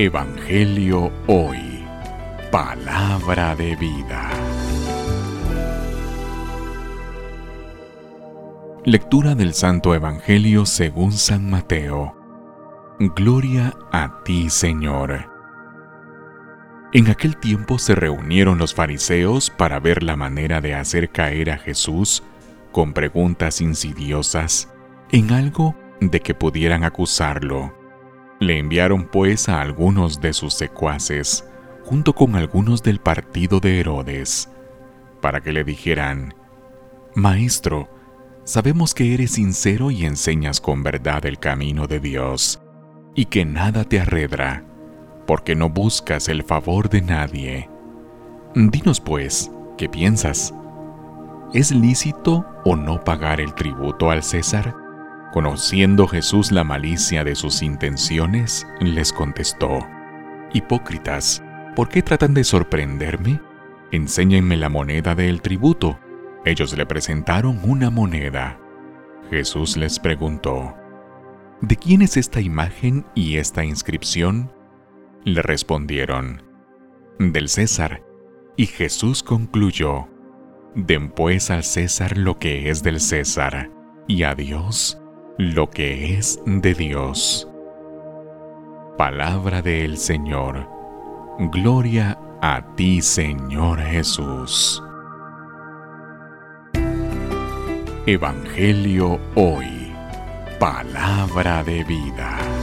Evangelio Hoy. Palabra de vida. Lectura del Santo Evangelio según San Mateo. Gloria a ti, Señor. En aquel tiempo se reunieron los fariseos para ver la manera de hacer caer a Jesús con preguntas insidiosas en algo de que pudieran acusarlo. Le enviaron pues a algunos de sus secuaces, junto con algunos del partido de Herodes, para que le dijeran, Maestro, sabemos que eres sincero y enseñas con verdad el camino de Dios, y que nada te arredra, porque no buscas el favor de nadie. Dinos pues, ¿qué piensas? ¿Es lícito o no pagar el tributo al César? Conociendo Jesús la malicia de sus intenciones, les contestó, Hipócritas, ¿por qué tratan de sorprenderme? Enséñenme la moneda del tributo. Ellos le presentaron una moneda. Jesús les preguntó, ¿De quién es esta imagen y esta inscripción? Le respondieron, del César. Y Jesús concluyó, Den pues al César lo que es del César, y a Dios lo que es de Dios. Palabra del Señor. Gloria a ti, Señor Jesús. Evangelio hoy. Palabra de vida.